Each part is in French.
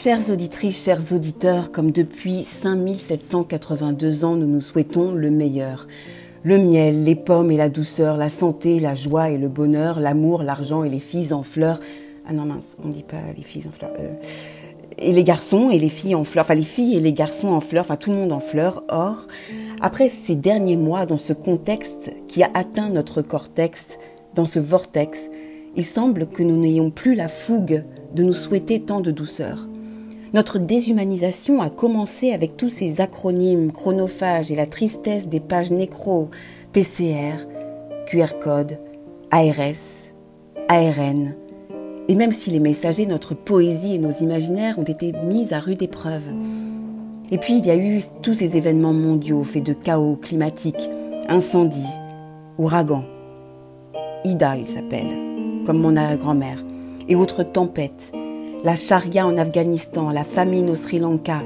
Chères auditrices, chers auditeurs, comme depuis 5782 ans, nous nous souhaitons le meilleur. Le miel, les pommes et la douceur, la santé, la joie et le bonheur, l'amour, l'argent et les filles en fleurs. Ah non mince, on dit pas les filles en fleurs. Euh, et les garçons et les filles en fleurs, enfin les filles et les garçons en fleurs, enfin tout le monde en fleurs. Or, après ces derniers mois, dans ce contexte qui a atteint notre cortex, dans ce vortex, il semble que nous n'ayons plus la fougue de nous souhaiter tant de douceur. Notre déshumanisation a commencé avec tous ces acronymes chronophages et la tristesse des pages nécro, PCR, QR code, ARS, ARN. Et même si les messagers, notre poésie et nos imaginaires ont été mis à rude épreuve. Et puis il y a eu tous ces événements mondiaux faits de chaos climatique, incendies, ouragans. Ida, il s'appelle, comme mon grand-mère, et autres tempêtes, la charia en Afghanistan, la famine au Sri Lanka.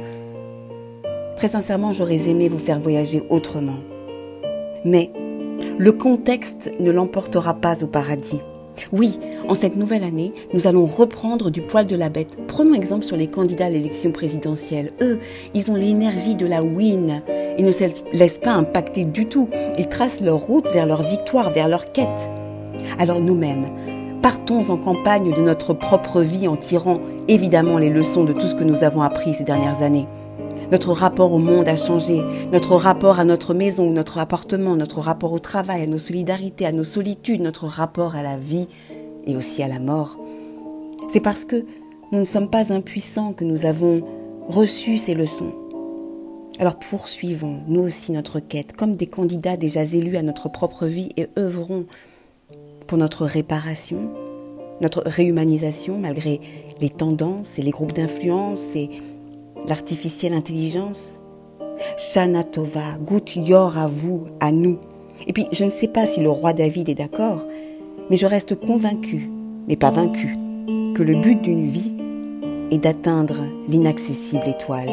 Très sincèrement, j'aurais aimé vous faire voyager autrement. Mais le contexte ne l'emportera pas au paradis. Oui, en cette nouvelle année, nous allons reprendre du poil de la bête. Prenons exemple sur les candidats à l'élection présidentielle. Eux, ils ont l'énergie de la win. Ils ne se laissent pas impacter du tout. Ils tracent leur route vers leur victoire, vers leur quête. Alors nous-mêmes, partons en campagne de notre propre vie en tirant évidemment les leçons de tout ce que nous avons appris ces dernières années. Notre rapport au monde a changé, notre rapport à notre maison, notre appartement, notre rapport au travail, à nos solidarités, à nos solitudes, notre rapport à la vie et aussi à la mort. C'est parce que nous ne sommes pas impuissants que nous avons reçu ces leçons. Alors poursuivons, nous aussi, notre quête, comme des candidats déjà élus à notre propre vie et œuvrons pour notre réparation, notre réhumanisation malgré les tendances et les groupes d'influence et l'artificielle intelligence. Shana Tova, Gut Yor à vous, à nous. Et puis, je ne sais pas si le roi David est d'accord, mais je reste convaincu, mais pas vaincu, que le but d'une vie est d'atteindre l'inaccessible étoile.